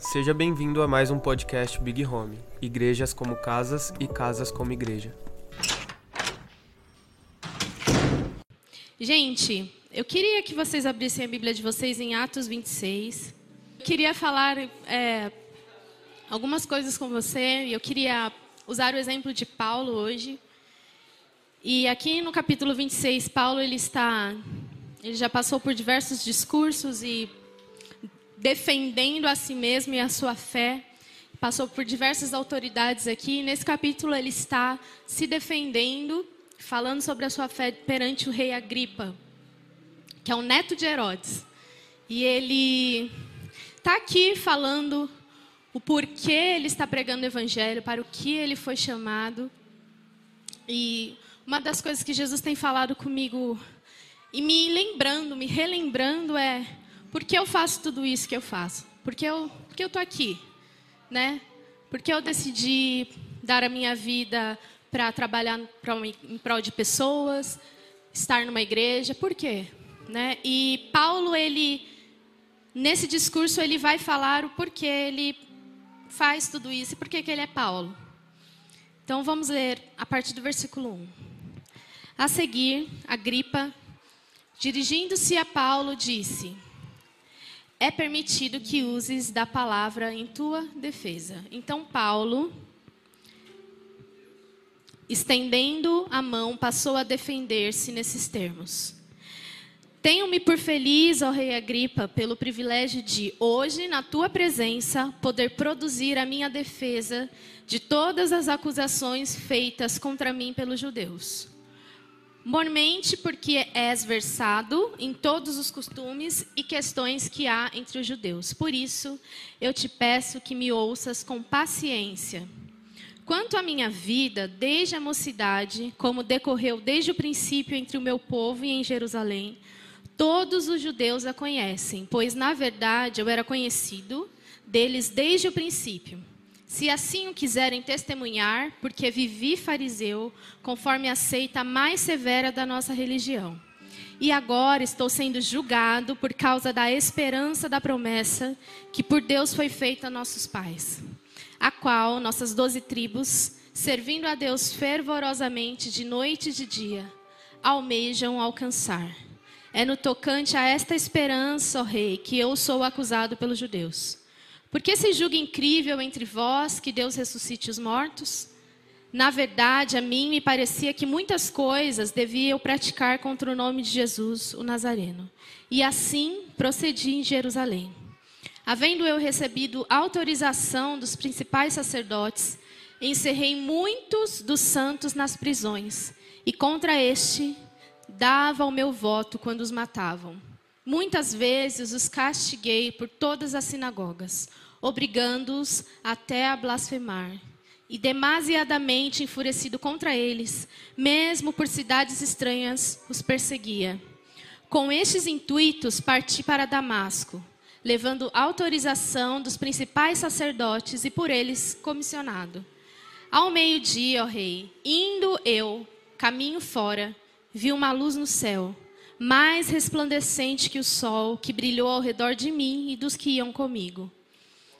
Seja bem-vindo a mais um podcast Big Home. Igrejas como casas e casas como igreja. Gente, eu queria que vocês abrissem a Bíblia de vocês em Atos 26. Eu queria falar é, algumas coisas com você e eu queria usar o exemplo de Paulo hoje. E aqui no capítulo 26, Paulo ele está ele já passou por diversos discursos e defendendo a si mesmo e a sua fé. Passou por diversas autoridades aqui. Nesse capítulo ele está se defendendo, falando sobre a sua fé perante o rei Agripa, que é o neto de Herodes. E ele está aqui falando o porquê ele está pregando o evangelho, para o que ele foi chamado. E uma das coisas que Jesus tem falado comigo e me lembrando, me relembrando é por que eu faço tudo isso que eu faço? Porque eu, porque eu tô aqui, né? Porque eu decidi dar a minha vida para trabalhar pra, em prol de pessoas, estar numa igreja. Por quê? Né? E Paulo, ele nesse discurso ele vai falar o porquê ele faz tudo isso e por que ele é Paulo. Então vamos ler a partir do versículo 1. A seguir, Agripa Dirigindo-se a Paulo, disse: É permitido que uses da palavra em tua defesa. Então, Paulo, estendendo a mão, passou a defender-se nesses termos. Tenho-me por feliz, ó Rei Agripa, pelo privilégio de, hoje, na tua presença, poder produzir a minha defesa de todas as acusações feitas contra mim pelos judeus Mormente porque és versado em todos os costumes e questões que há entre os judeus. Por isso, eu te peço que me ouças com paciência. Quanto à minha vida, desde a mocidade, como decorreu desde o princípio entre o meu povo e em Jerusalém, todos os judeus a conhecem, pois, na verdade, eu era conhecido deles desde o princípio. Se assim o quiserem testemunhar, porque vivi fariseu, conforme a seita mais severa da nossa religião. E agora estou sendo julgado por causa da esperança da promessa que por Deus foi feita a nossos pais, a qual nossas doze tribos, servindo a Deus fervorosamente de noite e de dia, almejam alcançar. É no tocante a esta esperança, ó Rei, que eu sou acusado pelos judeus. Porque se julga incrível entre vós que Deus ressuscite os mortos? Na verdade, a mim me parecia que muitas coisas devia eu praticar contra o nome de Jesus, o Nazareno. E assim procedi em Jerusalém. Havendo eu recebido autorização dos principais sacerdotes, encerrei muitos dos santos nas prisões, e contra este dava o meu voto quando os matavam. Muitas vezes os castiguei por todas as sinagogas, obrigando-os até a blasfemar. E demasiadamente enfurecido contra eles, mesmo por cidades estranhas, os perseguia. Com estes intuitos, parti para Damasco, levando autorização dos principais sacerdotes e por eles comissionado. Ao meio-dia, ó rei, indo eu, caminho fora, vi uma luz no céu, mais resplandecente que o sol, que brilhou ao redor de mim e dos que iam comigo.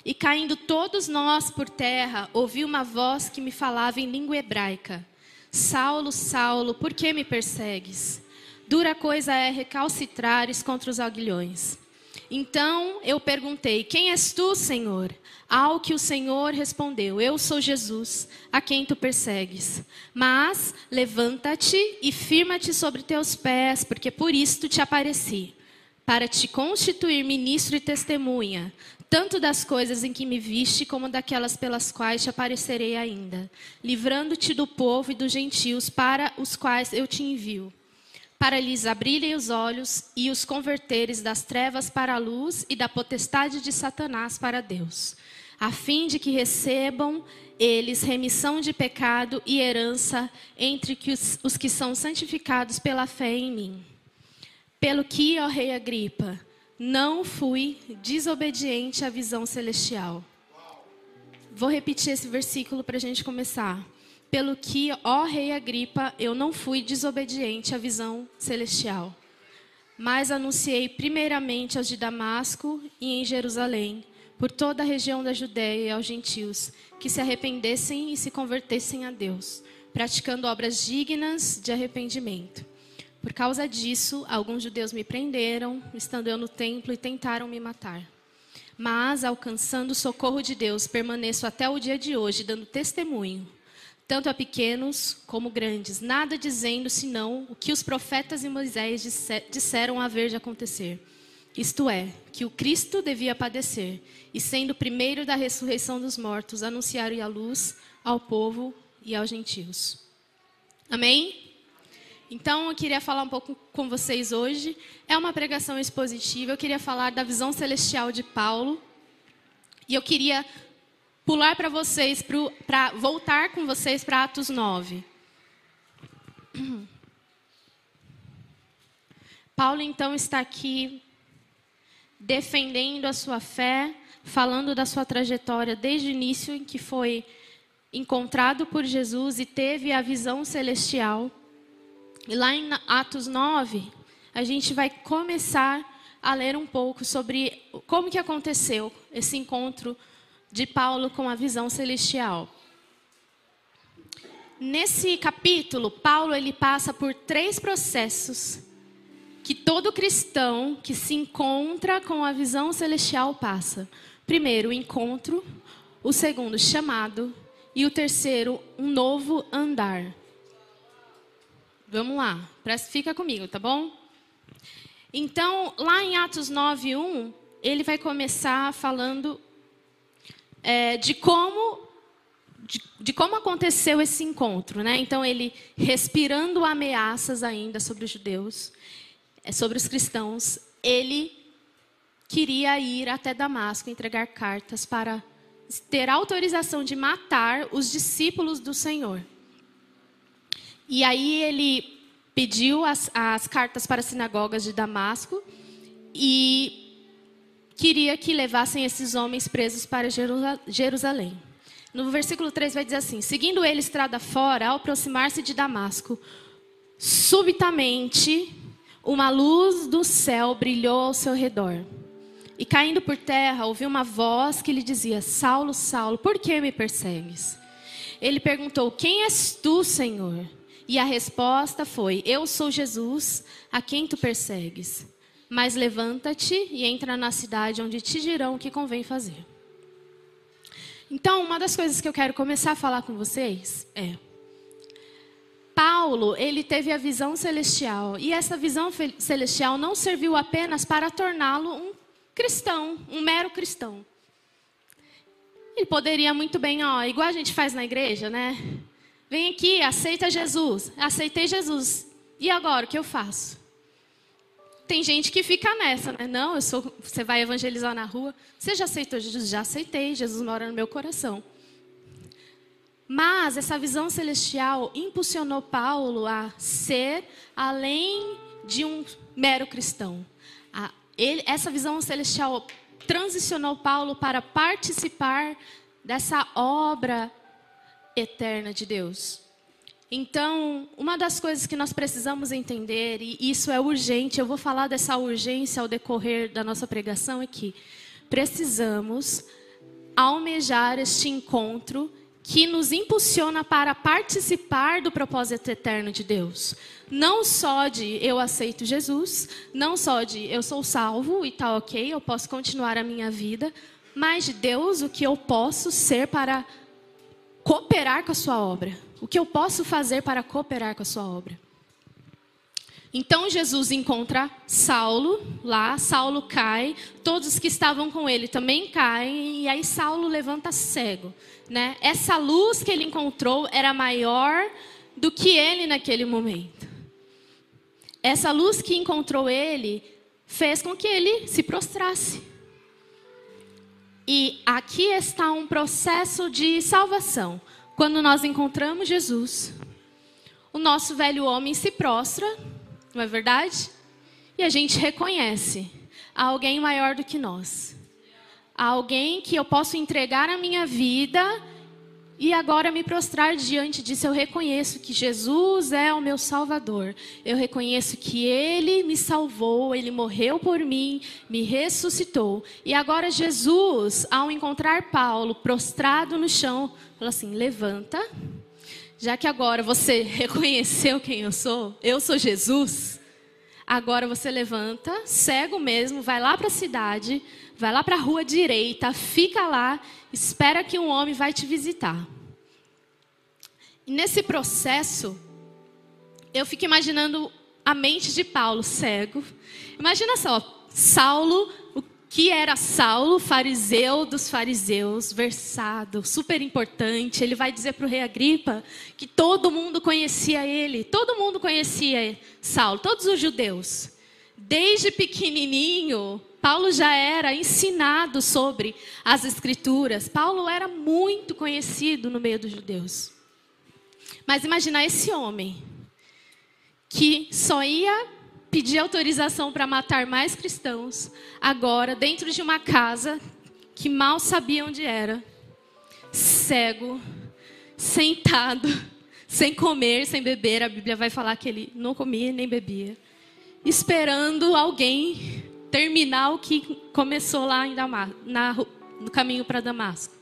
E caindo todos nós por terra, ouvi uma voz que me falava em língua hebraica: Saulo, Saulo, por que me persegues? Dura coisa é recalcitrares contra os aguilhões. Então eu perguntei: Quem és tu, Senhor? Ao que o Senhor respondeu: Eu sou Jesus, a quem tu persegues. Mas levanta-te e firma-te sobre teus pés, porque por isto te apareci, para te constituir ministro e testemunha, tanto das coisas em que me viste, como daquelas pelas quais te aparecerei ainda, livrando-te do povo e dos gentios para os quais eu te envio, para lhes abrirem os olhos e os converteres das trevas para a luz e da potestade de Satanás para Deus, a fim de que recebam eles remissão de pecado e herança entre os, os que são santificados pela fé em mim. Pelo que, ó Rei Agripa, não fui desobediente à visão celestial. Vou repetir esse versículo para a gente começar. Pelo que, ó Rei Agripa, eu não fui desobediente à visão celestial, mas anunciei primeiramente aos de Damasco e em Jerusalém, por toda a região da Judéia e aos gentios que se arrependessem e se convertessem a Deus, praticando obras dignas de arrependimento. Por causa disso, alguns judeus me prenderam, estando eu no templo, e tentaram me matar. Mas, alcançando o socorro de Deus, permaneço até o dia de hoje, dando testemunho, tanto a pequenos como grandes, nada dizendo senão o que os profetas e Moisés disseram haver de acontecer. Isto é, que o Cristo devia padecer, e sendo o primeiro da ressurreição dos mortos, anunciar a luz ao povo e aos gentios. Amém? Então, eu queria falar um pouco com vocês hoje. É uma pregação expositiva. Eu queria falar da visão celestial de Paulo. E eu queria pular para vocês, para voltar com vocês para Atos 9. Paulo, então, está aqui defendendo a sua fé, falando da sua trajetória desde o início em que foi encontrado por Jesus e teve a visão celestial. E lá em Atos 9, a gente vai começar a ler um pouco sobre como que aconteceu esse encontro de Paulo com a visão celestial. Nesse capítulo, Paulo ele passa por três processos que todo cristão que se encontra com a visão celestial passa. Primeiro, o encontro, o segundo, chamado, e o terceiro, um novo andar. Vamos lá, fica comigo, tá bom? Então, lá em Atos 9, 1, ele vai começar falando é, de como de, de, como aconteceu esse encontro, né? Então ele respirando ameaças ainda sobre os judeus, é, sobre os cristãos, ele queria ir até Damasco entregar cartas para ter autorização de matar os discípulos do Senhor. E aí ele pediu as, as cartas para as sinagogas de Damasco e queria que levassem esses homens presos para Jerusalém. No versículo 3 vai dizer assim: Seguindo ele estrada fora, ao aproximar-se de Damasco, subitamente uma luz do céu brilhou ao seu redor. E caindo por terra, ouviu uma voz que lhe dizia: Saulo, Saulo, por que me persegues? Ele perguntou: Quem és tu, Senhor? E a resposta foi: Eu sou Jesus, a quem tu persegues. Mas levanta-te e entra na cidade onde te dirão o que convém fazer. Então, uma das coisas que eu quero começar a falar com vocês é: Paulo, ele teve a visão celestial, e essa visão celestial não serviu apenas para torná-lo um cristão, um mero cristão. Ele poderia muito bem, ó, igual a gente faz na igreja, né? Vem aqui, aceita Jesus. Aceitei Jesus. E agora, o que eu faço? Tem gente que fica nessa, né? Não, eu sou, você vai evangelizar na rua. Você já aceitou Jesus? Já aceitei. Jesus mora no meu coração. Mas essa visão celestial impulsionou Paulo a ser além de um mero cristão. A, ele, essa visão celestial transicionou Paulo para participar dessa obra eterna de Deus. Então, uma das coisas que nós precisamos entender, e isso é urgente, eu vou falar dessa urgência ao decorrer da nossa pregação, é que precisamos almejar este encontro que nos impulsiona para participar do propósito eterno de Deus. Não só de eu aceito Jesus, não só de eu sou salvo e tá ok, eu posso continuar a minha vida, mas de Deus, o que eu posso ser para cooperar com a sua obra. O que eu posso fazer para cooperar com a sua obra? Então Jesus encontra Saulo lá, Saulo cai, todos que estavam com ele também caem, e aí Saulo levanta cego. Né? Essa luz que ele encontrou era maior do que ele naquele momento. Essa luz que encontrou ele fez com que ele se prostrasse. E aqui está um processo de salvação. Quando nós encontramos Jesus, o nosso velho homem se prostra, não é verdade? E a gente reconhece há alguém maior do que nós. Há alguém que eu posso entregar a minha vida e agora me prostrar diante disso, eu reconheço que Jesus é o meu Salvador. Eu reconheço que Ele me salvou, Ele morreu por mim, me ressuscitou. E agora Jesus, ao encontrar Paulo prostrado no chão, falou assim: levanta. Já que agora você reconheceu quem eu sou, eu sou Jesus. Agora você levanta, cego mesmo, vai lá para a cidade, vai lá para a rua direita, fica lá espera que um homem vai te visitar. E nesse processo, eu fico imaginando a mente de Paulo, cego. Imagina só, Saulo, o que era Saulo, fariseu dos fariseus, versado, super importante. Ele vai dizer para o rei Agripa que todo mundo conhecia ele, todo mundo conhecia Saulo, todos os judeus. Desde pequenininho, Paulo já era ensinado sobre as Escrituras. Paulo era muito conhecido no meio dos judeus. Mas imagina esse homem que só ia pedir autorização para matar mais cristãos, agora dentro de uma casa que mal sabia onde era, cego, sentado, sem comer, sem beber. A Bíblia vai falar que ele não comia nem bebia, esperando alguém terminar o que começou lá em Damasco, na, no caminho para Damasco.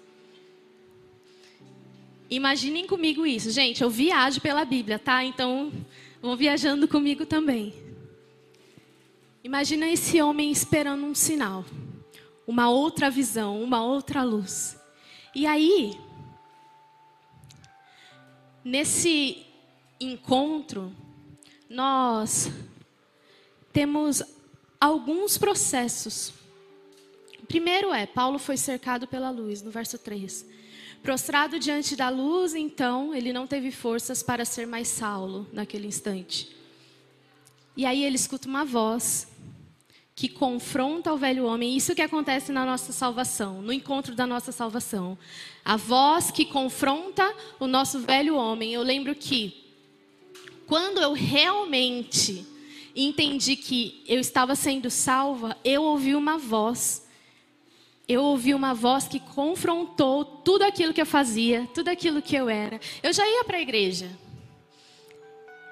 Imaginem comigo isso. Gente, eu viajo pela Bíblia, tá? Então, vão viajando comigo também. Imagina esse homem esperando um sinal, uma outra visão, uma outra luz. E aí, nesse encontro, nós temos alguns processos. O primeiro é: Paulo foi cercado pela luz, no verso 3. Prostrado diante da luz, então, ele não teve forças para ser mais Saulo naquele instante. E aí ele escuta uma voz que confronta o velho homem. Isso que acontece na nossa salvação, no encontro da nossa salvação. A voz que confronta o nosso velho homem. Eu lembro que quando eu realmente entendi que eu estava sendo salva, eu ouvi uma voz. Eu ouvi uma voz que confrontou tudo aquilo que eu fazia, tudo aquilo que eu era. Eu já ia para a igreja.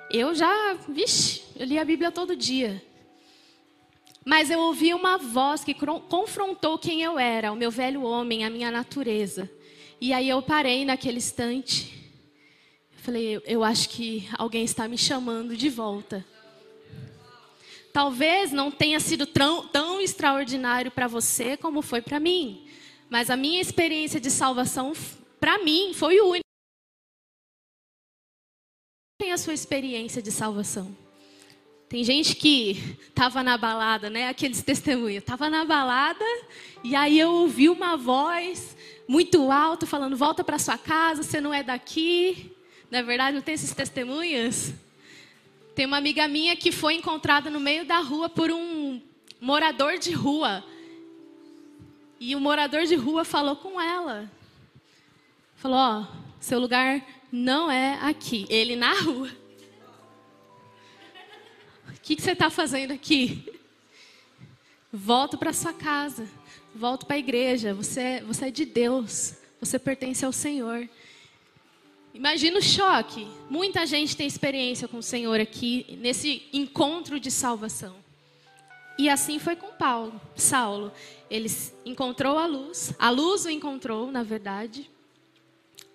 Eu já, vixe, eu li a Bíblia todo dia. Mas eu ouvi uma voz que confrontou quem eu era, o meu velho homem, a minha natureza. E aí eu parei naquele instante. Falei, eu, eu acho que alguém está me chamando de volta. Talvez não tenha sido tão, tão extraordinário para você como foi para mim. Mas a minha experiência de salvação, para mim, foi única. Tem a sua experiência de salvação. Tem gente que estava na balada, né? Aqueles testemunhos. Estava na balada e aí eu ouvi uma voz muito alta falando: volta para sua casa, você não é daqui. Na é verdade, não tem esses testemunhos? Tem uma amiga minha que foi encontrada no meio da rua por um morador de rua. E o morador de rua falou com ela. Falou: Ó, oh, seu lugar não é aqui. Ele na rua. Que, que você está fazendo aqui? Volta para sua casa. Volta para a igreja. Você, você é de Deus. Você pertence ao Senhor. Imagina o choque. Muita gente tem experiência com o Senhor aqui nesse encontro de salvação. E assim foi com Paulo, Saulo. Ele encontrou a luz, a luz o encontrou, na verdade.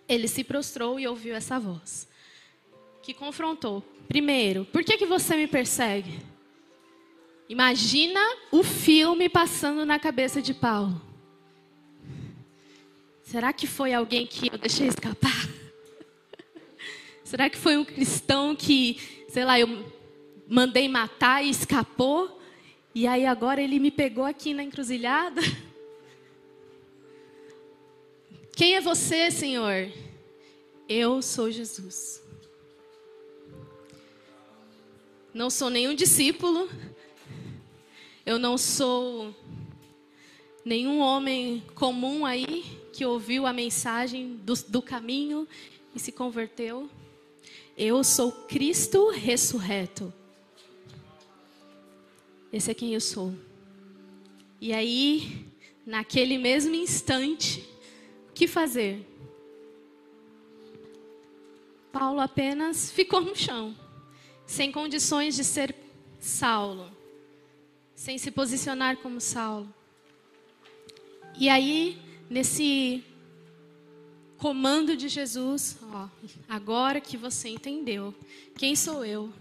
Ele se prostrou e ouviu essa voz que confrontou. Primeiro, por que que você me persegue? Imagina o filme passando na cabeça de Paulo. Será que foi alguém que eu deixei escapar? Será que foi um cristão que, sei lá, eu mandei matar e escapou? E aí agora ele me pegou aqui na encruzilhada? Quem é você, Senhor? Eu sou Jesus. Não sou nenhum discípulo. Eu não sou nenhum homem comum aí que ouviu a mensagem do, do caminho e se converteu. Eu sou Cristo ressurreto. Esse é quem eu sou. E aí, naquele mesmo instante, o que fazer? Paulo apenas ficou no chão, sem condições de ser Saulo, sem se posicionar como Saulo. E aí, nesse comando de Jesus, ó, agora que você entendeu quem sou eu,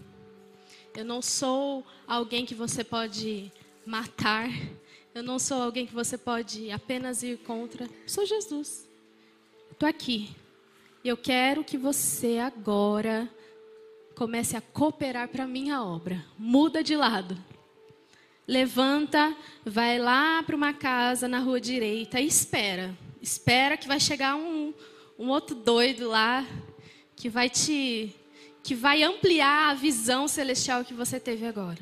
eu não sou alguém que você pode matar, eu não sou alguém que você pode apenas ir contra, eu sou Jesus. Estou aqui. Eu quero que você agora comece a cooperar para a minha obra. Muda de lado. Levanta, vai lá para uma casa na rua direita e espera. Espera que vai chegar um, um outro doido lá que vai te que vai ampliar a visão celestial que você teve agora.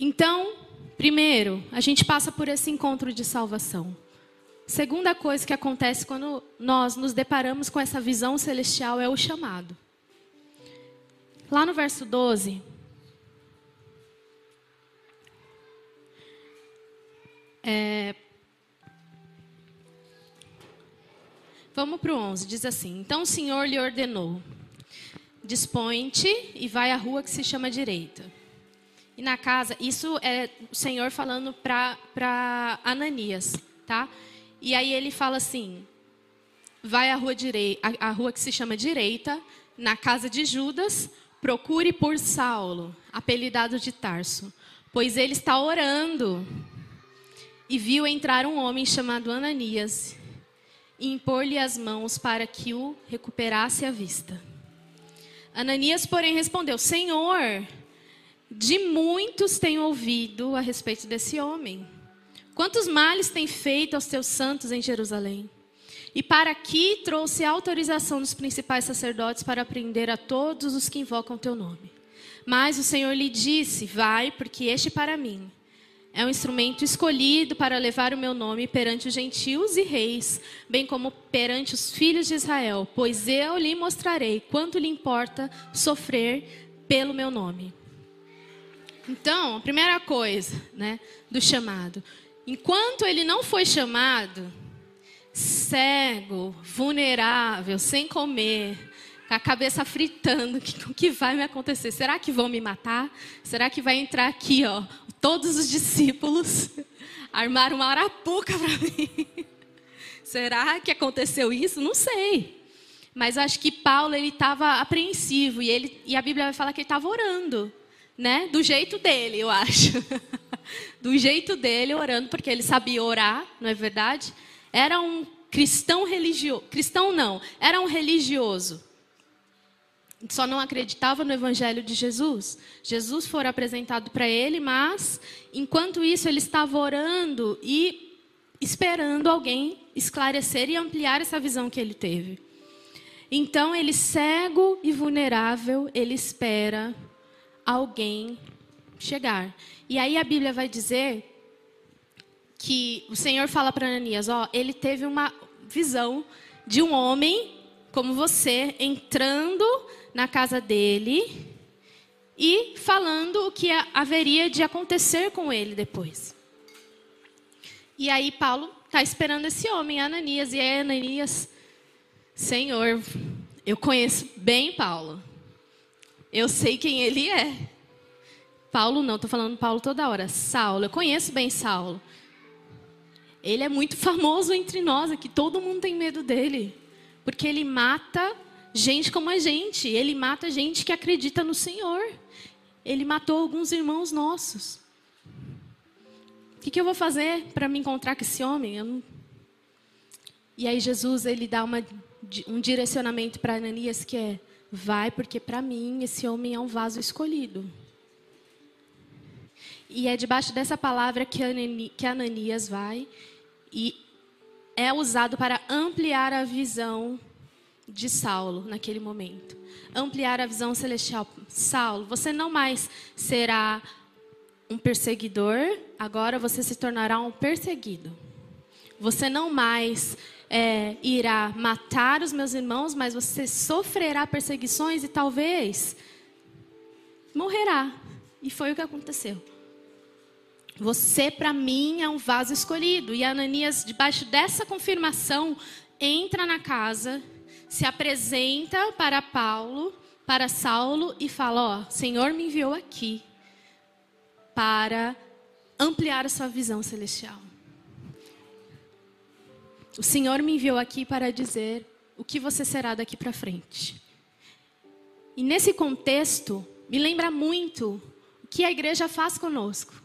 Então, primeiro, a gente passa por esse encontro de salvação. Segunda coisa que acontece quando nós nos deparamos com essa visão celestial é o chamado. Lá no verso 12. É, vamos para o 11. Diz assim: Então o Senhor lhe ordenou: Dispõe-te e vai à rua que se chama direita. E na casa, isso é o Senhor falando para Ananias, tá? E aí ele fala assim: vai à rua, direita, a, a rua que se chama direita, na casa de Judas, procure por Saulo, apelidado de Tarso, pois ele está orando. E viu entrar um homem chamado Ananias e impor-lhe as mãos para que o recuperasse a vista. Ananias, porém, respondeu: Senhor, de muitos tenho ouvido a respeito desse homem Quantos males tem feito aos teus santos em Jerusalém? E para aqui trouxe a autorização dos principais sacerdotes para prender a todos os que invocam teu nome. Mas o Senhor lhe disse: Vai, porque este para mim é um instrumento escolhido para levar o meu nome perante os gentios e reis, bem como perante os filhos de Israel, pois eu lhe mostrarei quanto lhe importa sofrer pelo meu nome. Então, a primeira coisa, né, do chamado. Enquanto ele não foi chamado, cego, vulnerável, sem comer, com a cabeça fritando, o que, que vai me acontecer? Será que vão me matar? Será que vai entrar aqui, ó, todos os discípulos armaram uma arapuca para mim? Será que aconteceu isso? Não sei. Mas acho que Paulo ele estava apreensivo e ele e a Bíblia vai falar que ele estava orando, né? Do jeito dele, eu acho. do jeito dele, orando, porque ele sabia orar, não é verdade? Era um cristão religioso. Cristão não, era um religioso. Só não acreditava no evangelho de Jesus. Jesus foi apresentado para ele, mas enquanto isso ele estava orando e esperando alguém esclarecer e ampliar essa visão que ele teve. Então ele cego e vulnerável, ele espera alguém chegar. E aí a Bíblia vai dizer que o Senhor fala para Ananias, ó, ele teve uma visão de um homem como você entrando na casa dele e falando o que haveria de acontecer com ele depois. E aí Paulo está esperando esse homem, Ananias, e aí Ananias, Senhor, eu conheço bem Paulo. Eu sei quem ele é. Paulo não, estou falando Paulo toda hora. Saulo, eu conheço bem Saulo. Ele é muito famoso entre nós aqui, todo mundo tem medo dele. Porque ele mata gente como a gente, ele mata gente que acredita no Senhor. Ele matou alguns irmãos nossos. O que, que eu vou fazer para me encontrar com esse homem? Não... E aí Jesus ele dá uma, um direcionamento para Ananias que é: vai, porque para mim esse homem é um vaso escolhido. E é debaixo dessa palavra que Ananias vai e é usado para ampliar a visão de Saulo naquele momento. Ampliar a visão celestial. Saulo, você não mais será um perseguidor, agora você se tornará um perseguido. Você não mais é, irá matar os meus irmãos, mas você sofrerá perseguições e talvez morrerá. E foi o que aconteceu. Você, para mim, é um vaso escolhido. E Ananias, debaixo dessa confirmação, entra na casa, se apresenta para Paulo, para Saulo e fala: Ó, Senhor me enviou aqui para ampliar a sua visão celestial. O Senhor me enviou aqui para dizer o que você será daqui para frente. E nesse contexto, me lembra muito o que a igreja faz conosco.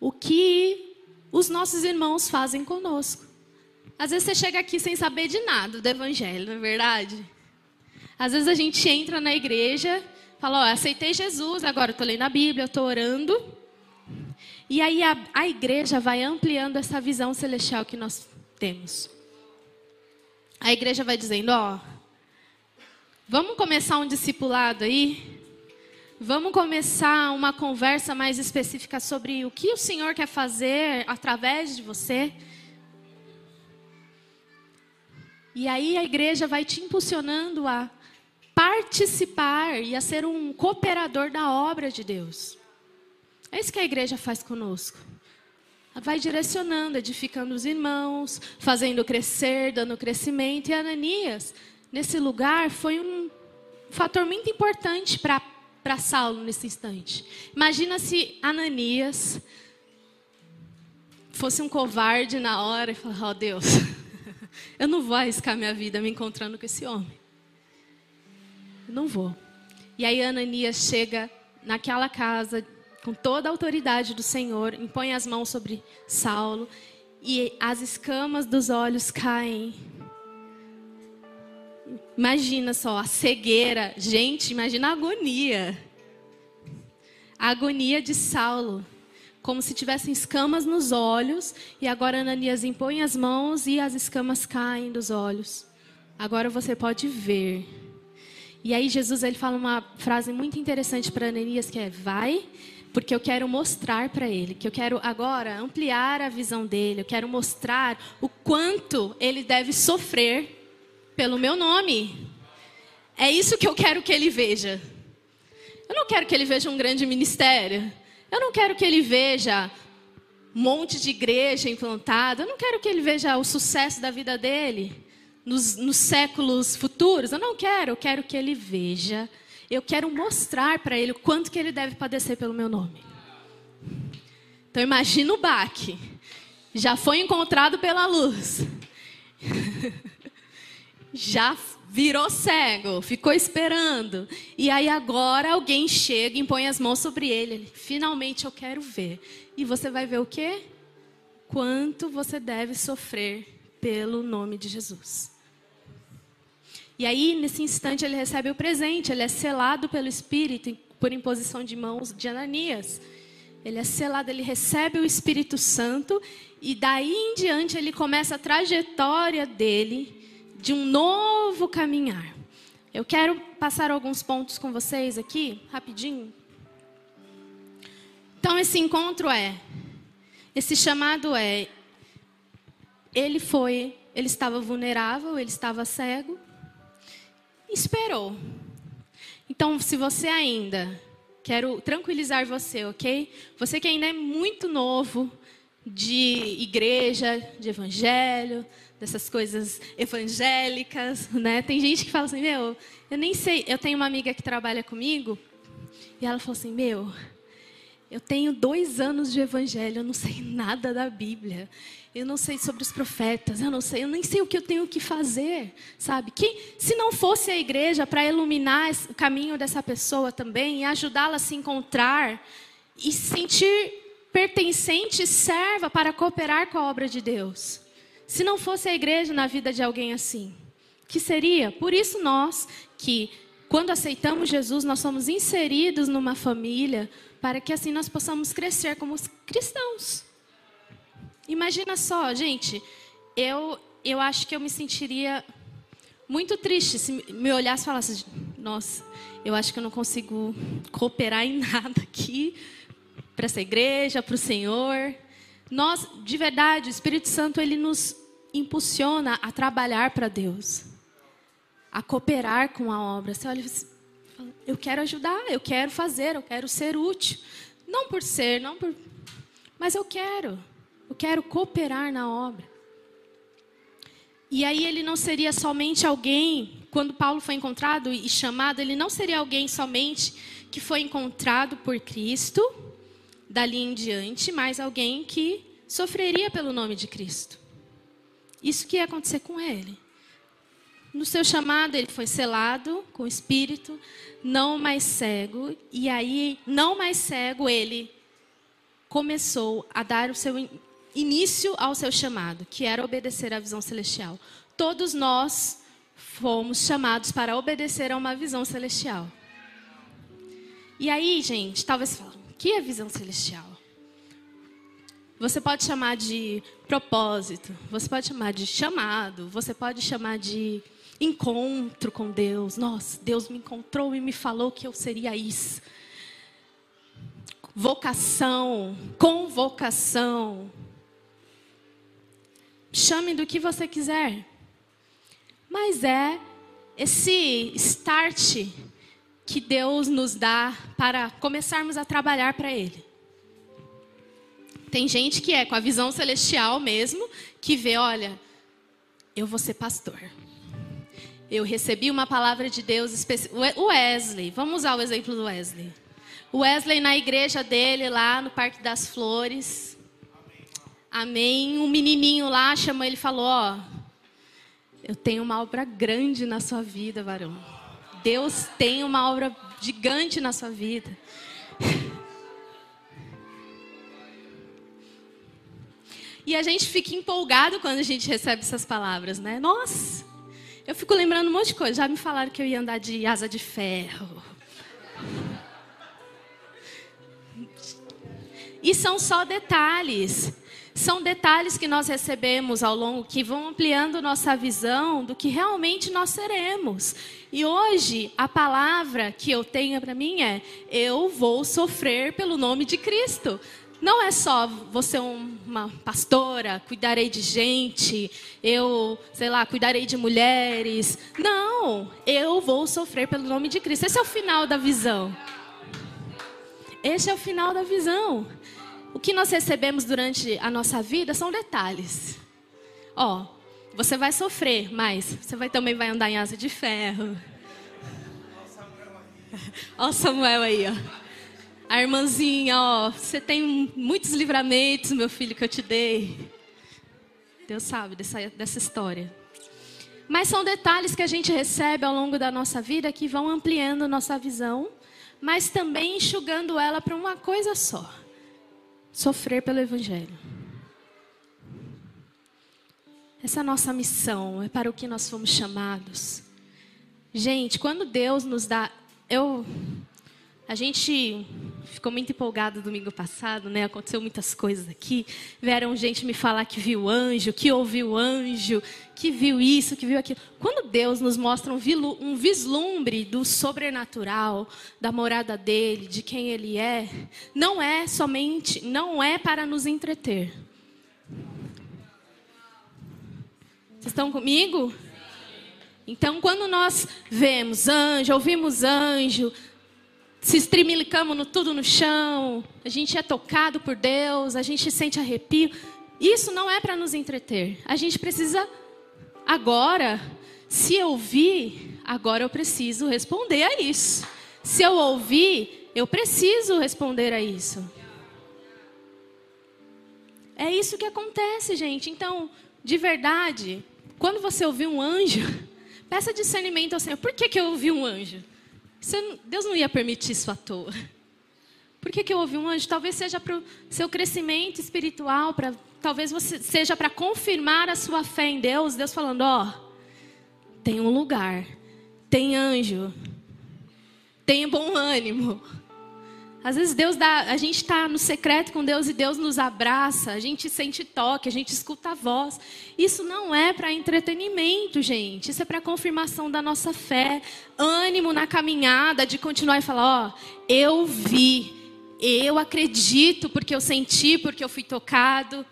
O que os nossos irmãos fazem conosco. Às vezes você chega aqui sem saber de nada do evangelho, não é verdade? Às vezes a gente entra na igreja, fala, ó, aceitei Jesus, agora estou lendo a Bíblia, estou orando. E aí a, a igreja vai ampliando essa visão celestial que nós temos. A igreja vai dizendo, ó, vamos começar um discipulado aí? Vamos começar uma conversa mais específica sobre o que o Senhor quer fazer através de você? E aí a igreja vai te impulsionando a participar e a ser um cooperador da obra de Deus. É isso que a igreja faz conosco. Ela vai direcionando, edificando os irmãos, fazendo crescer, dando crescimento. E Ananias, nesse lugar, foi um fator muito importante para Saulo nesse instante. Imagina se Ananias fosse um covarde na hora e falasse: Oh Deus, eu não vou arriscar minha vida me encontrando com esse homem. Eu não vou. E aí Ananias chega naquela casa com toda a autoridade do Senhor, impõe as mãos sobre Saulo e as escamas dos olhos caem. Imagina só a cegueira, gente, imagina a agonia. A agonia de Saulo, como se tivessem escamas nos olhos, e agora Ananias impõe as mãos e as escamas caem dos olhos. Agora você pode ver. E aí Jesus ele fala uma frase muito interessante para Ananias que é: "Vai porque eu quero mostrar para ele, que eu quero agora ampliar a visão dele, eu quero mostrar o quanto ele deve sofrer pelo meu nome. É isso que eu quero que ele veja. Eu não quero que ele veja um grande ministério. Eu não quero que ele veja um monte de igreja implantada. Eu não quero que ele veja o sucesso da vida dele nos, nos séculos futuros. Eu não quero. Eu quero que ele veja eu quero mostrar para ele o quanto que ele deve padecer pelo meu nome. Então imagina o baque. Já foi encontrado pela luz. Já virou cego, ficou esperando. E aí agora alguém chega e põe as mãos sobre ele. ele. Finalmente eu quero ver. E você vai ver o quê? Quanto você deve sofrer pelo nome de Jesus. E aí, nesse instante, ele recebe o presente, ele é selado pelo Espírito por imposição de mãos de Ananias. Ele é selado, ele recebe o Espírito Santo e daí em diante ele começa a trajetória dele de um novo caminhar. Eu quero passar alguns pontos com vocês aqui, rapidinho. Então, esse encontro é, esse chamado é, ele foi, ele estava vulnerável, ele estava cego, esperou. Então, se você ainda, quero tranquilizar você, ok? Você que ainda é muito novo de igreja, de evangelho, dessas coisas evangélicas, né? Tem gente que fala assim, meu, eu nem sei. Eu tenho uma amiga que trabalha comigo e ela falou assim, meu, eu tenho dois anos de evangelho, eu não sei nada da Bíblia eu não sei sobre os profetas, eu não sei, eu nem sei o que eu tenho que fazer, sabe? Que se não fosse a igreja para iluminar o caminho dessa pessoa também e ajudá-la a se encontrar e sentir pertencente, serva para cooperar com a obra de Deus. Se não fosse a igreja na vida de alguém assim, que seria? Por isso nós que quando aceitamos Jesus, nós somos inseridos numa família para que assim nós possamos crescer como cristãos. Imagina só, gente, eu, eu acho que eu me sentiria muito triste se me olhasse e falasse: Nossa, eu acho que eu não consigo cooperar em nada aqui para essa igreja, para o Senhor. Nós, de verdade, o Espírito Santo ele nos impulsiona a trabalhar para Deus, a cooperar com a obra. Você olha eu quero ajudar, eu quero fazer, eu quero ser útil. Não por ser, não por. Mas eu quero. Eu quero cooperar na obra. E aí ele não seria somente alguém, quando Paulo foi encontrado e chamado, ele não seria alguém somente que foi encontrado por Cristo, dali em diante, mas alguém que sofreria pelo nome de Cristo. Isso que ia acontecer com ele. No seu chamado, ele foi selado com o Espírito, não mais cego, e aí, não mais cego, ele começou a dar o seu início ao seu chamado, que era obedecer à visão celestial. Todos nós fomos chamados para obedecer a uma visão celestial. E aí, gente, talvez o que é visão celestial? Você pode chamar de propósito, você pode chamar de chamado, você pode chamar de encontro com Deus. Nossa, Deus me encontrou e me falou que eu seria isso. Vocação, convocação. Chame do que você quiser. Mas é esse start que Deus nos dá para começarmos a trabalhar para Ele. Tem gente que é com a visão celestial mesmo, que vê, olha, eu vou ser pastor. Eu recebi uma palavra de Deus específica. Wesley, vamos usar o exemplo do Wesley. Wesley na igreja dele lá no Parque das Flores. Amém. Um menininho lá chamou ele e falou: Ó, eu tenho uma obra grande na sua vida, varão. Deus tem uma obra gigante na sua vida. E a gente fica empolgado quando a gente recebe essas palavras, né? Nossa, eu fico lembrando um monte de coisa. Já me falaram que eu ia andar de asa de ferro. E são só detalhes. São detalhes que nós recebemos ao longo que vão ampliando nossa visão do que realmente nós seremos. E hoje a palavra que eu tenho para mim é: eu vou sofrer pelo nome de Cristo. Não é só você uma pastora, cuidarei de gente, eu, sei lá, cuidarei de mulheres. Não, eu vou sofrer pelo nome de Cristo. Esse é o final da visão. Esse é o final da visão. O que nós recebemos durante a nossa vida são detalhes. Ó, você vai sofrer, mas você vai, também vai andar em asa de ferro. Olha o Samuel aí, ó. A irmãzinha, ó, você tem muitos livramentos, meu filho, que eu te dei. Deus sabe dessa, dessa história. Mas são detalhes que a gente recebe ao longo da nossa vida que vão ampliando nossa visão, mas também enxugando ela para uma coisa só: sofrer pelo Evangelho. Essa é a nossa missão, é para o que nós fomos chamados. Gente, quando Deus nos dá. Eu a gente ficou muito empolgado domingo passado, né? Aconteceu muitas coisas aqui. Vieram gente me falar que viu anjo, que ouviu anjo, que viu isso, que viu aquilo. Quando Deus nos mostra um vislumbre do sobrenatural, da morada dele, de quem ele é, não é somente, não é para nos entreter. Vocês estão comigo? Então, quando nós vemos anjo, ouvimos anjo, se estrimilicamos no, tudo no chão, a gente é tocado por Deus, a gente sente arrepio. Isso não é para nos entreter. A gente precisa agora, se eu ouvir, agora eu preciso responder a isso. Se eu ouvir, eu preciso responder a isso. É isso que acontece, gente. Então, de verdade, quando você ouvir um anjo, peça discernimento ao Senhor. Por que, que eu ouvi um anjo? Deus não ia permitir isso à toa. Por que, que eu ouvi um anjo? Talvez seja para o seu crescimento espiritual, para, talvez você, seja para confirmar a sua fé em Deus. Deus falando: ó, tem um lugar, tem anjo, tem bom ânimo. Às vezes Deus dá, a gente está no secreto com Deus e Deus nos abraça, a gente sente toque, a gente escuta a voz. Isso não é para entretenimento, gente. Isso é para confirmação da nossa fé, ânimo na caminhada, de continuar e falar: ó, eu vi, eu acredito porque eu senti, porque eu fui tocado.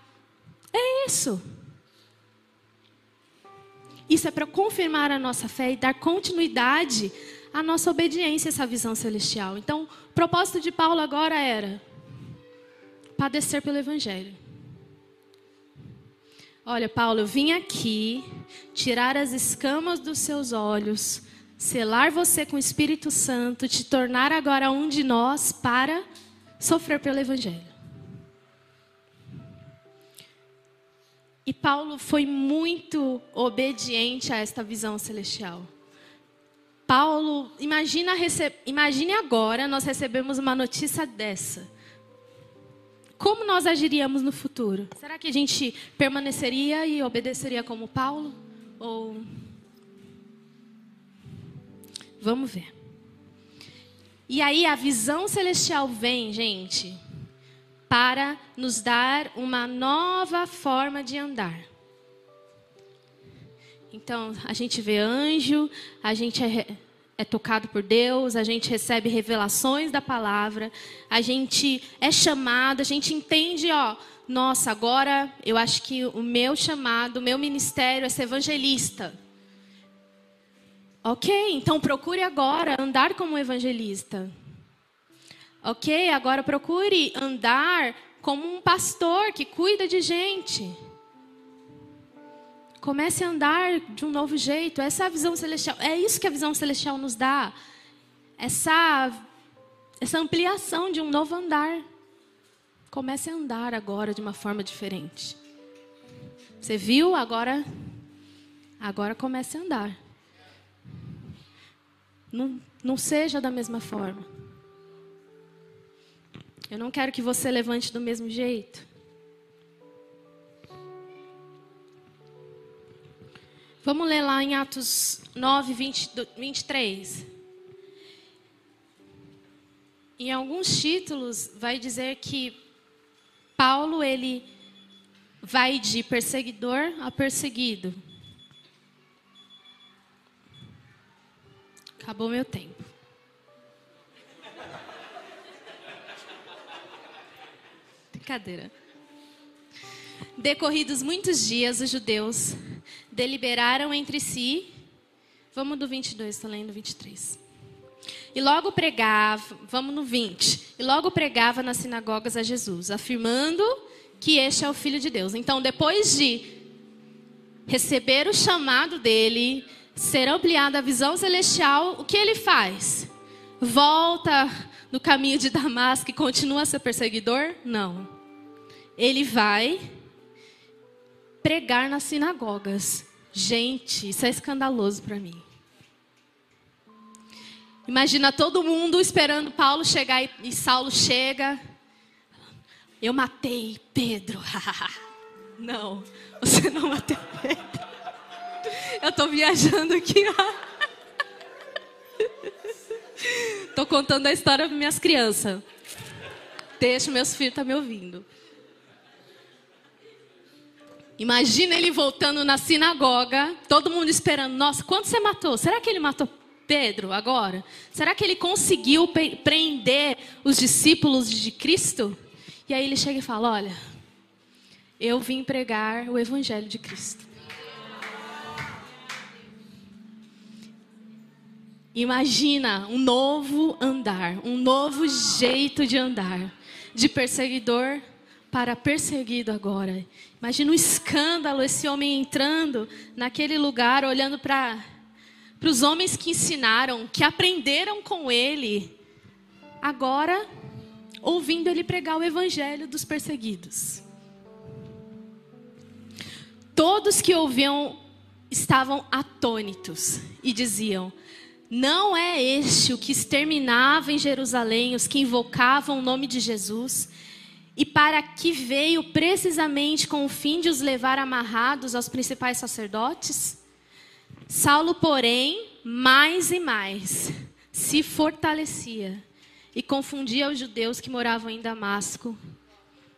É isso. Isso é para confirmar a nossa fé e dar continuidade à nossa obediência a essa visão celestial. Então, o propósito de Paulo agora era padecer pelo Evangelho. Olha, Paulo, eu vim aqui tirar as escamas dos seus olhos, selar você com o Espírito Santo, te tornar agora um de nós para sofrer pelo Evangelho. E Paulo foi muito obediente a esta visão celestial. Paulo, imagina, imagine agora nós recebemos uma notícia dessa. Como nós agiríamos no futuro? Será que a gente permaneceria e obedeceria como Paulo? Ou. Vamos ver. E aí a visão celestial vem, gente, para nos dar uma nova forma de andar. Então, a gente vê anjo, a gente é, é, tocado por Deus, a gente recebe revelações da palavra, a gente é chamado, a gente entende, ó, nossa, agora eu acho que o meu chamado, o meu ministério é ser evangelista. Ok, então procure agora andar como evangelista. Ok, agora procure andar como um pastor que cuida de gente. Comece a andar de um novo jeito. Essa é a visão celestial. É isso que a visão celestial nos dá. Essa, essa ampliação de um novo andar. Comece a andar agora de uma forma diferente. Você viu? Agora, agora comece a andar. Não, não seja da mesma forma. Eu não quero que você levante do mesmo jeito. Vamos ler lá em Atos 9, 20, 23. Em alguns títulos vai dizer que Paulo ele vai de perseguidor a perseguido. Acabou meu tempo. Brincadeira. Decorridos muitos dias, os judeus deliberaram entre si. Vamos do 22, estou lendo 23. E logo pregava, vamos no 20. E logo pregava nas sinagogas a Jesus, afirmando que este é o Filho de Deus. Então, depois de receber o chamado dele, ser ampliada a visão celestial, o que ele faz? Volta no caminho de Damasco e continua a ser perseguidor? Não. Ele vai pregar nas sinagogas. Gente, isso é escandaloso para mim. Imagina todo mundo esperando Paulo chegar e, Saulo chega. Eu matei Pedro. não, você não matou Pedro. Eu estou viajando aqui. Estou contando a história para minhas crianças. Deixa meus filhos tá me ouvindo. Imagina ele voltando na sinagoga, todo mundo esperando. Nossa, quanto você matou? Será que ele matou Pedro agora? Será que ele conseguiu prender os discípulos de Cristo? E aí ele chega e fala: Olha, eu vim pregar o evangelho de Cristo. Imagina um novo andar, um novo jeito de andar, de perseguidor para perseguido agora. Imagina o um escândalo, esse homem entrando naquele lugar, olhando para os homens que ensinaram, que aprenderam com ele, agora ouvindo ele pregar o evangelho dos perseguidos. Todos que ouviam estavam atônitos e diziam: não é este o que exterminava em Jerusalém os que invocavam o nome de Jesus? E para que veio precisamente com o fim de os levar amarrados aos principais sacerdotes? Saulo, porém, mais e mais se fortalecia e confundia os judeus que moravam em Damasco,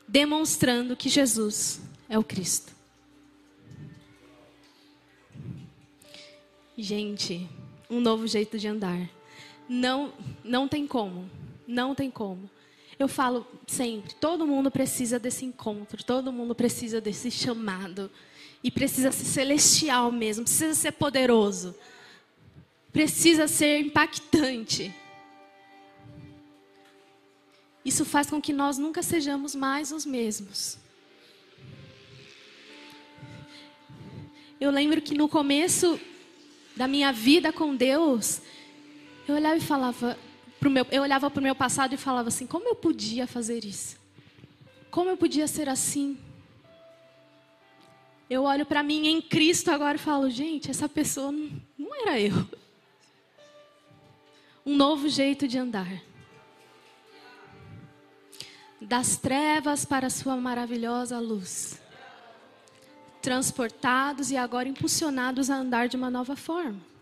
demonstrando que Jesus é o Cristo. Gente, um novo jeito de andar. Não, não tem como. Não tem como. Eu falo sempre, todo mundo precisa desse encontro, todo mundo precisa desse chamado. E precisa ser celestial mesmo, precisa ser poderoso. Precisa ser impactante. Isso faz com que nós nunca sejamos mais os mesmos. Eu lembro que no começo da minha vida com Deus, eu olhava e falava pro meu, eu olhava para o meu passado e falava assim: como eu podia fazer isso? Como eu podia ser assim? Eu olho para mim em Cristo agora e falo: gente, essa pessoa não, não era eu. Um novo jeito de andar. Das trevas para a sua maravilhosa luz. Transportados e agora impulsionados a andar de uma nova forma.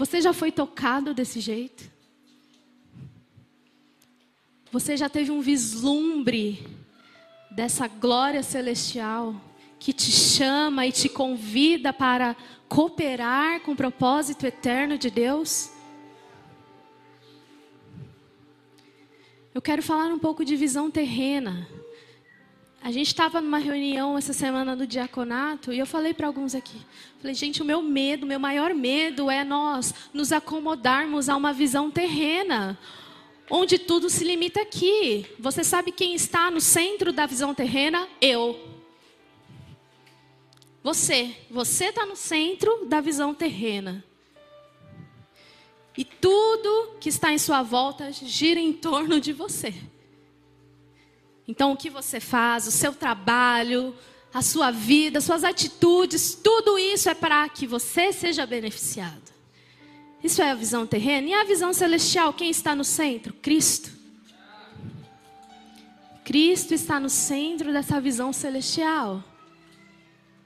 Você já foi tocado desse jeito? Você já teve um vislumbre dessa glória celestial que te chama e te convida para cooperar com o propósito eterno de Deus? Eu quero falar um pouco de visão terrena. A gente estava numa reunião essa semana do diaconato e eu falei para alguns aqui. Falei, gente, o meu medo, o meu maior medo é nós nos acomodarmos a uma visão terrena, onde tudo se limita aqui. Você sabe quem está no centro da visão terrena? Eu. Você. Você está no centro da visão terrena. E tudo que está em sua volta gira em torno de você. Então, o que você faz, o seu trabalho, a sua vida, suas atitudes, tudo isso é para que você seja beneficiado. Isso é a visão terrena. E a visão celestial, quem está no centro? Cristo. Cristo está no centro dessa visão celestial.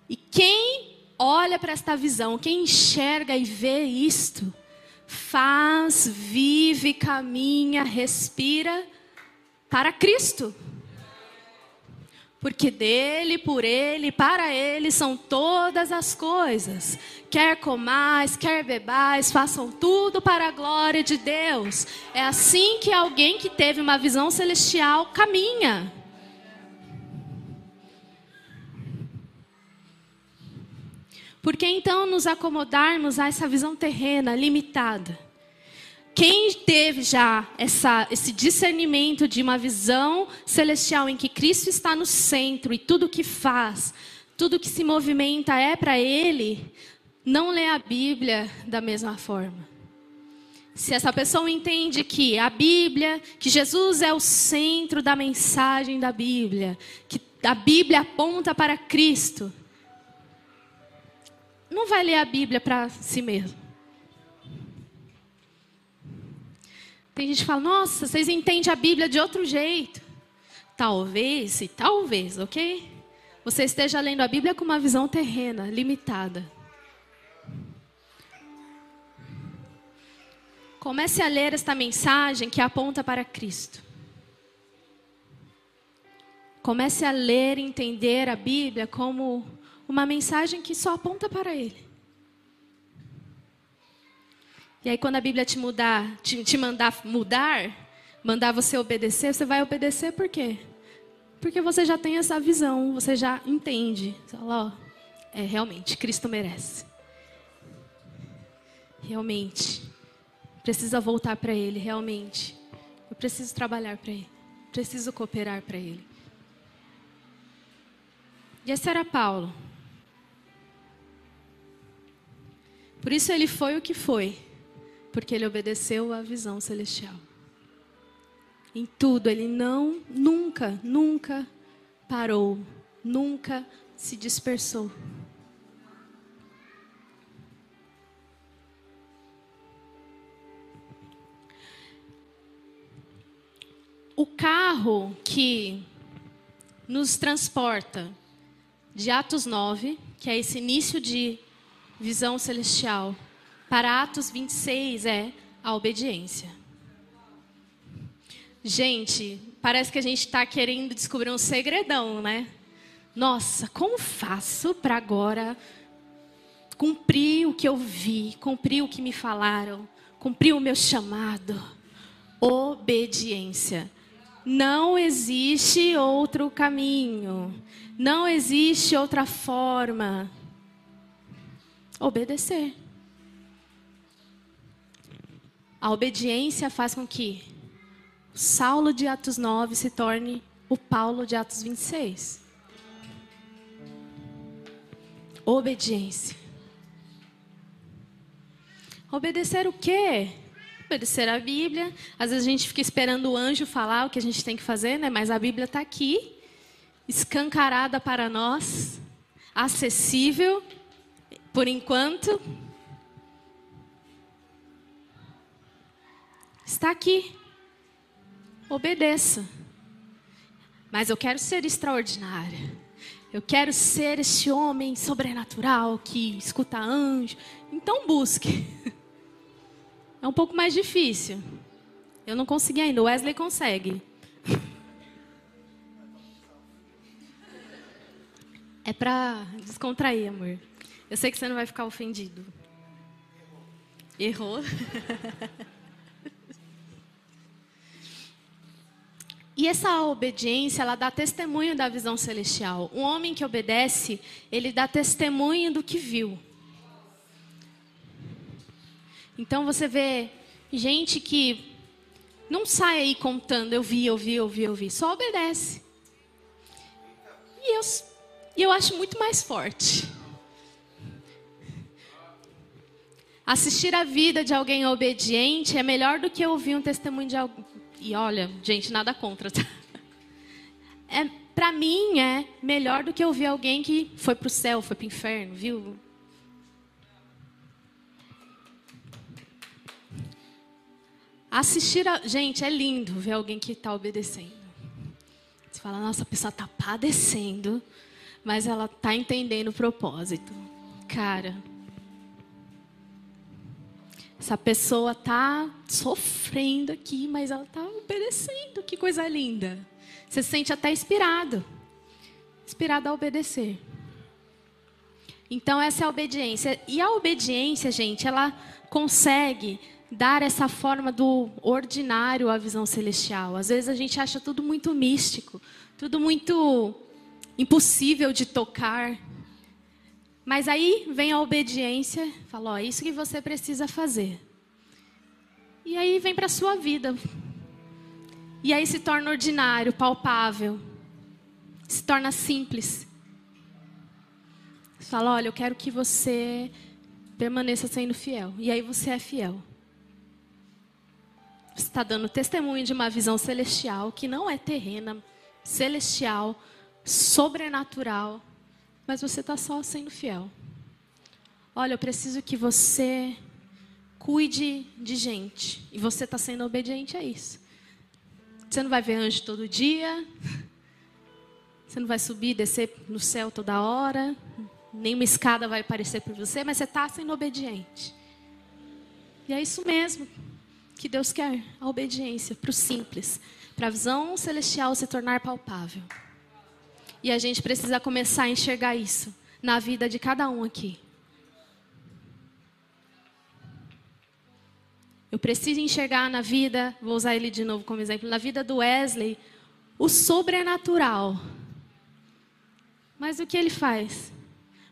E quem olha para esta visão, quem enxerga e vê isto, faz, vive, caminha, respira para Cristo. Porque dele, por ele, para ele são todas as coisas. Quer comais, quer bebais, façam tudo para a glória de Deus. É assim que alguém que teve uma visão celestial caminha. Por que então nos acomodarmos a essa visão terrena, limitada? Quem teve já essa, esse discernimento de uma visão celestial em que Cristo está no centro e tudo que faz, tudo que se movimenta é para Ele, não lê a Bíblia da mesma forma. Se essa pessoa entende que a Bíblia, que Jesus é o centro da mensagem da Bíblia, que a Bíblia aponta para Cristo, não vai ler a Bíblia para si mesmo. Tem gente que fala, nossa, vocês entendem a Bíblia de outro jeito. Talvez, e talvez, ok? Você esteja lendo a Bíblia com uma visão terrena, limitada. Comece a ler esta mensagem que aponta para Cristo. Comece a ler e entender a Bíblia como uma mensagem que só aponta para Ele. E aí, quando a Bíblia te mudar, te, te mandar mudar, mandar você obedecer, você vai obedecer por quê? Porque você já tem essa visão, você já entende. Você fala, ó, é realmente, Cristo merece. Realmente. Precisa voltar para Ele, realmente. Eu preciso trabalhar para Ele. Preciso cooperar para Ele. E esse era Paulo. Por isso ele foi o que foi porque ele obedeceu à visão celestial. Em tudo, ele não, nunca, nunca parou, nunca se dispersou. O carro que nos transporta de Atos 9, que é esse início de visão celestial, para Atos 26 é a obediência. Gente, parece que a gente está querendo descobrir um segredão, né? Nossa, como faço para agora cumprir o que eu vi, cumprir o que me falaram, cumprir o meu chamado? Obediência. Não existe outro caminho, não existe outra forma. Obedecer. A obediência faz com que Saulo de Atos 9 se torne o Paulo de Atos 26. Obediência. Obedecer o quê? Obedecer a Bíblia. Às vezes a gente fica esperando o anjo falar o que a gente tem que fazer, né? Mas a Bíblia está aqui, escancarada para nós, acessível, por enquanto. Está aqui. Obedeça. Mas eu quero ser extraordinária. Eu quero ser esse homem sobrenatural que escuta anjo. Então busque. É um pouco mais difícil. Eu não consegui ainda. O Wesley consegue. É para descontrair, amor. Eu sei que você não vai ficar ofendido. Errou. E essa obediência, ela dá testemunho da visão celestial. Um homem que obedece, ele dá testemunho do que viu. Então você vê gente que não sai aí contando, eu vi, eu vi, eu vi, eu vi, só obedece. E eu, eu acho muito mais forte. Assistir a vida de alguém obediente é melhor do que ouvir um testemunho de alguém. E olha, gente, nada contra. Tá? É, para mim é melhor do que ouvir alguém que foi para o céu, foi para o inferno, viu? Assistir a. Gente, é lindo ver alguém que está obedecendo. Você fala, nossa, a pessoa está padecendo, mas ela está entendendo o propósito. Cara, essa pessoa está sofrendo aqui, mas ela está obedecendo. Que coisa linda. Você se sente até inspirado. Inspirado a obedecer. Então, essa é a obediência. E a obediência, gente, ela consegue dar essa forma do ordinário à visão celestial. Às vezes a gente acha tudo muito místico, tudo muito impossível de tocar. Mas aí vem a obediência, fala, ó, é isso que você precisa fazer. E aí vem para a sua vida. E aí se torna ordinário, palpável. Se torna simples. Fala, olha, eu quero que você permaneça sendo fiel. E aí você é fiel. Você está dando testemunho de uma visão celestial que não é terrena, celestial, sobrenatural, mas você está só sendo fiel. Olha, eu preciso que você cuide de gente e você está sendo obediente a isso. Você não vai ver anjo todo dia, você não vai subir e descer no céu toda hora, nenhuma escada vai aparecer por você, mas você está sendo obediente. E é isso mesmo que Deus quer, a obediência para o simples, para a visão celestial se tornar palpável. E a gente precisa começar a enxergar isso na vida de cada um aqui. Eu preciso enxergar na vida, vou usar ele de novo como exemplo, na vida do Wesley, o sobrenatural. Mas o que ele faz?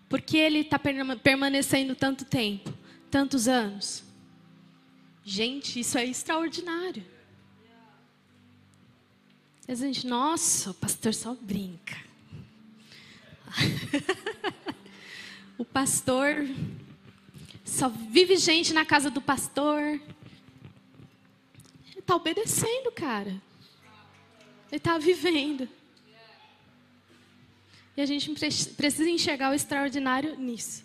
Porque ele está permanecendo tanto tempo, tantos anos? Gente, isso é extraordinário. a gente, nossa, o pastor só brinca. o pastor só vive gente na casa do pastor. Ele está obedecendo, cara. Ele está vivendo. E a gente precisa enxergar o extraordinário nisso.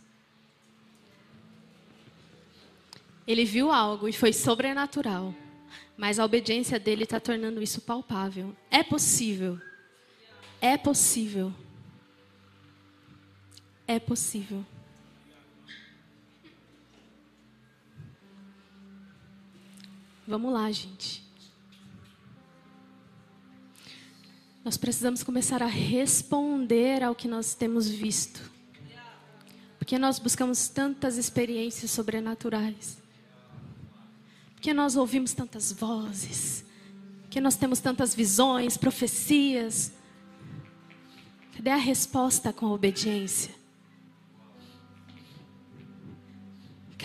Ele viu algo e foi sobrenatural. Mas a obediência dele está tornando isso palpável. É possível. É possível. É possível. Vamos lá, gente. Nós precisamos começar a responder ao que nós temos visto. Porque nós buscamos tantas experiências sobrenaturais. Porque nós ouvimos tantas vozes, que nós temos tantas visões, profecias. Cadê a resposta com a obediência?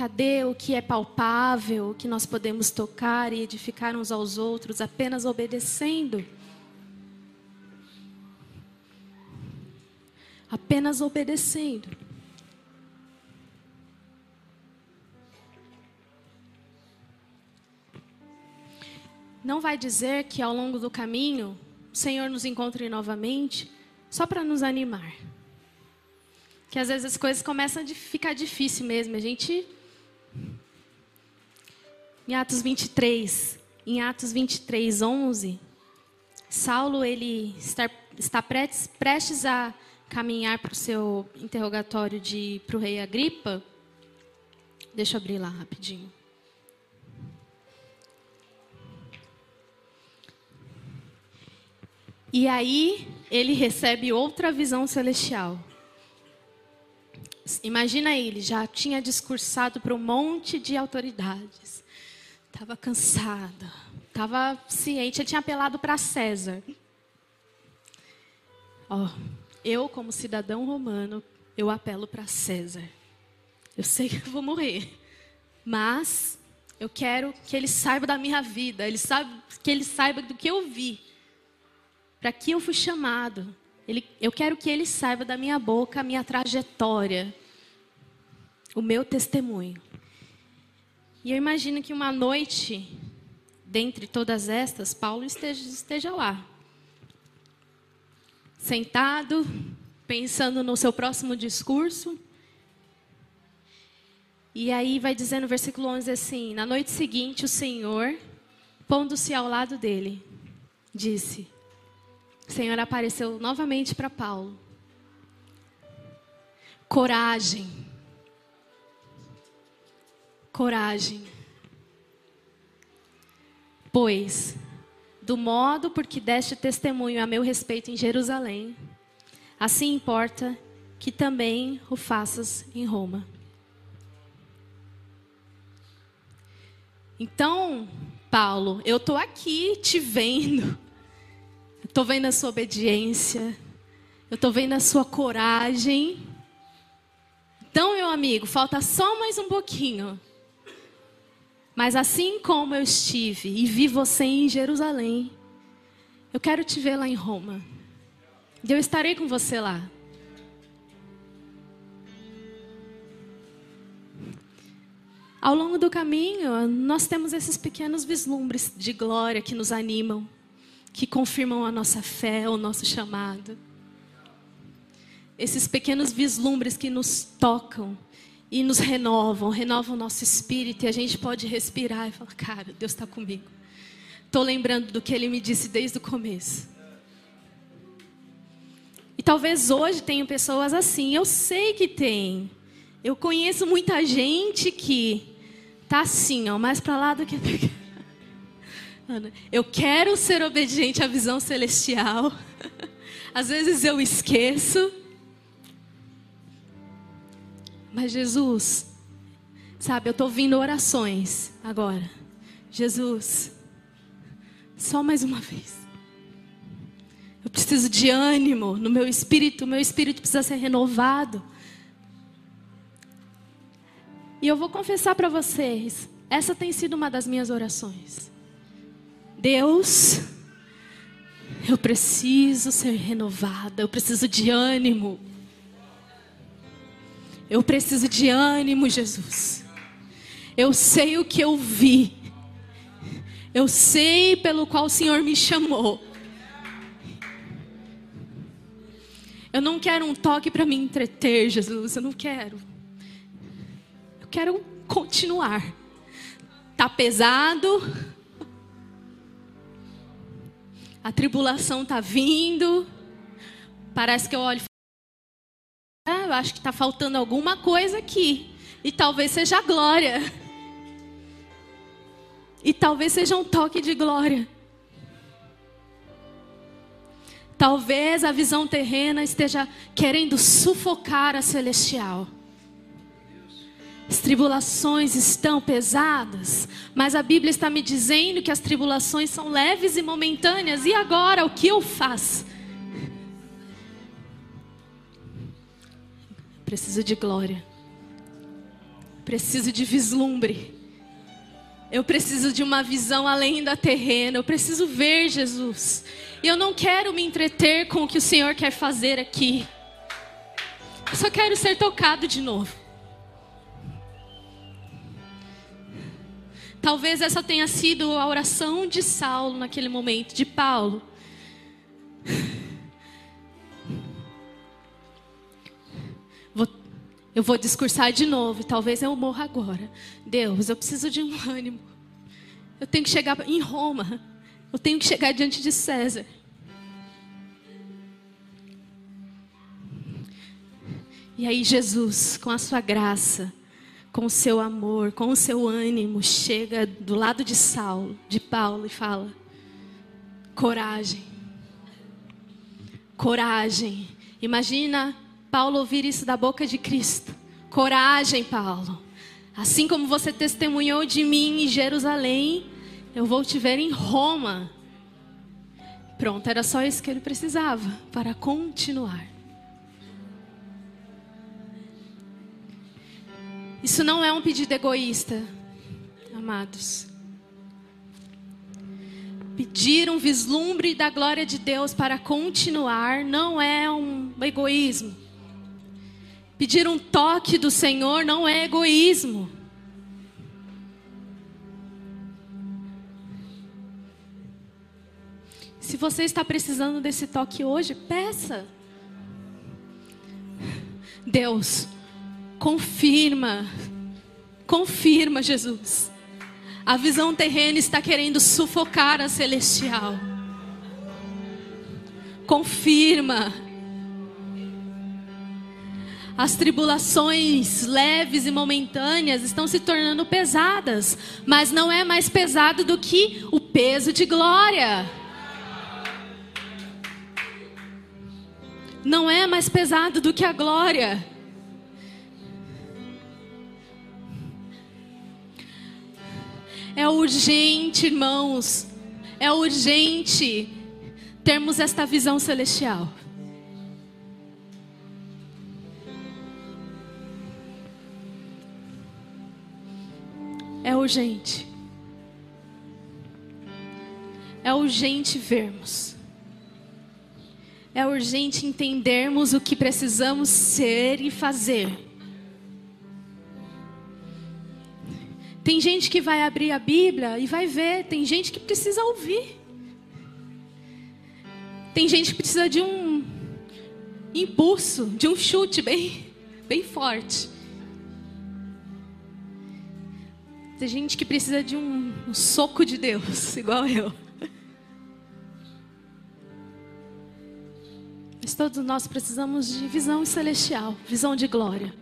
Cadê o que é palpável, o que nós podemos tocar e edificar uns aos outros apenas obedecendo? Apenas obedecendo. Não vai dizer que ao longo do caminho o Senhor nos encontre novamente só para nos animar. Que às vezes as coisas começam a ficar difícil mesmo. A gente em Atos 23, em Atos 23, 11, Saulo ele está, está prestes, prestes a caminhar para o seu interrogatório de para o rei Agripa. Deixa eu abrir lá rapidinho. E aí ele recebe outra visão celestial. Imagina ele, já tinha discursado para um monte de autoridades. Estava cansado, estava ciente, ele tinha apelado para César. Ó, eu, como cidadão romano, eu apelo para César. Eu sei que eu vou morrer, mas eu quero que ele saiba da minha vida, ele sabe, que ele saiba do que eu vi para que eu fui chamado. Ele, eu quero que ele saiba da minha boca a minha trajetória, o meu testemunho. E eu imagino que uma noite, dentre todas estas, Paulo esteja, esteja lá, sentado, pensando no seu próximo discurso. E aí vai dizer no versículo 11 assim: Na noite seguinte, o Senhor, pondo-se ao lado dele, disse: o Senhor apareceu novamente para Paulo. Coragem. Coragem. Pois, do modo por que deste testemunho a meu respeito em Jerusalém, assim importa que também o faças em Roma. Então, Paulo, eu estou aqui te vendo estou vendo a sua obediência. Eu estou vendo a sua coragem. Então, meu amigo, falta só mais um pouquinho. Mas assim como eu estive e vi você em Jerusalém, eu quero te ver lá em Roma. E eu estarei com você lá. Ao longo do caminho, nós temos esses pequenos vislumbres de glória que nos animam que confirmam a nossa fé, o nosso chamado. Esses pequenos vislumbres que nos tocam e nos renovam, renovam o nosso espírito e a gente pode respirar e falar: Cara, Deus está comigo. Estou lembrando do que Ele me disse desde o começo. E talvez hoje tenham pessoas assim, eu sei que tem. Eu conheço muita gente que tá assim, ó, mais para lá do que Ana, eu quero ser obediente à visão celestial. Às vezes eu esqueço. Mas Jesus, sabe, eu estou ouvindo orações agora. Jesus, só mais uma vez. Eu preciso de ânimo no meu espírito, meu espírito precisa ser renovado. E eu vou confessar para vocês, essa tem sido uma das minhas orações. Deus, eu preciso ser renovada, eu preciso de ânimo. Eu preciso de ânimo, Jesus. Eu sei o que eu vi. Eu sei pelo qual o Senhor me chamou. Eu não quero um toque para me entreter, Jesus. Eu não quero. Eu quero continuar. Tá pesado a tribulação está vindo. Parece que eu olho e ah, eu acho que está faltando alguma coisa aqui. E talvez seja a glória. E talvez seja um toque de glória. Talvez a visão terrena esteja querendo sufocar a celestial. As tribulações estão pesadas, mas a Bíblia está me dizendo que as tribulações são leves e momentâneas. E agora, o que eu faço? Preciso de glória. Preciso de vislumbre. Eu preciso de uma visão além da terrena. Eu preciso ver Jesus. E eu não quero me entreter com o que o Senhor quer fazer aqui. Eu só quero ser tocado de novo. Talvez essa tenha sido a oração de Saulo naquele momento, de Paulo. Eu vou discursar de novo, talvez eu morra agora. Deus, eu preciso de um ânimo. Eu tenho que chegar em Roma. Eu tenho que chegar diante de César. E aí Jesus, com a sua graça, com o seu amor, com o seu ânimo, chega do lado de Saulo, de Paulo e fala: coragem. Coragem. Imagina Paulo ouvir isso da boca de Cristo. Coragem, Paulo. Assim como você testemunhou de mim em Jerusalém, eu vou te ver em Roma. Pronto, era só isso que ele precisava para continuar. Isso não é um pedido egoísta, amados. Pedir um vislumbre da glória de Deus para continuar não é um egoísmo. Pedir um toque do Senhor não é egoísmo. Se você está precisando desse toque hoje, peça. Deus, confirma, confirma, Jesus. A visão terrena está querendo sufocar a celestial. Confirma. As tribulações leves e momentâneas estão se tornando pesadas, mas não é mais pesado do que o peso de glória. Não é mais pesado do que a glória. É urgente, irmãos, é urgente termos esta visão celestial. É urgente. É urgente vermos. É urgente entendermos o que precisamos ser e fazer. Tem gente que vai abrir a Bíblia e vai ver, tem gente que precisa ouvir. Tem gente que precisa de um impulso, de um chute bem, bem forte. Tem gente que precisa de um, um soco de Deus, igual eu. Mas todos nós precisamos de visão celestial, visão de glória.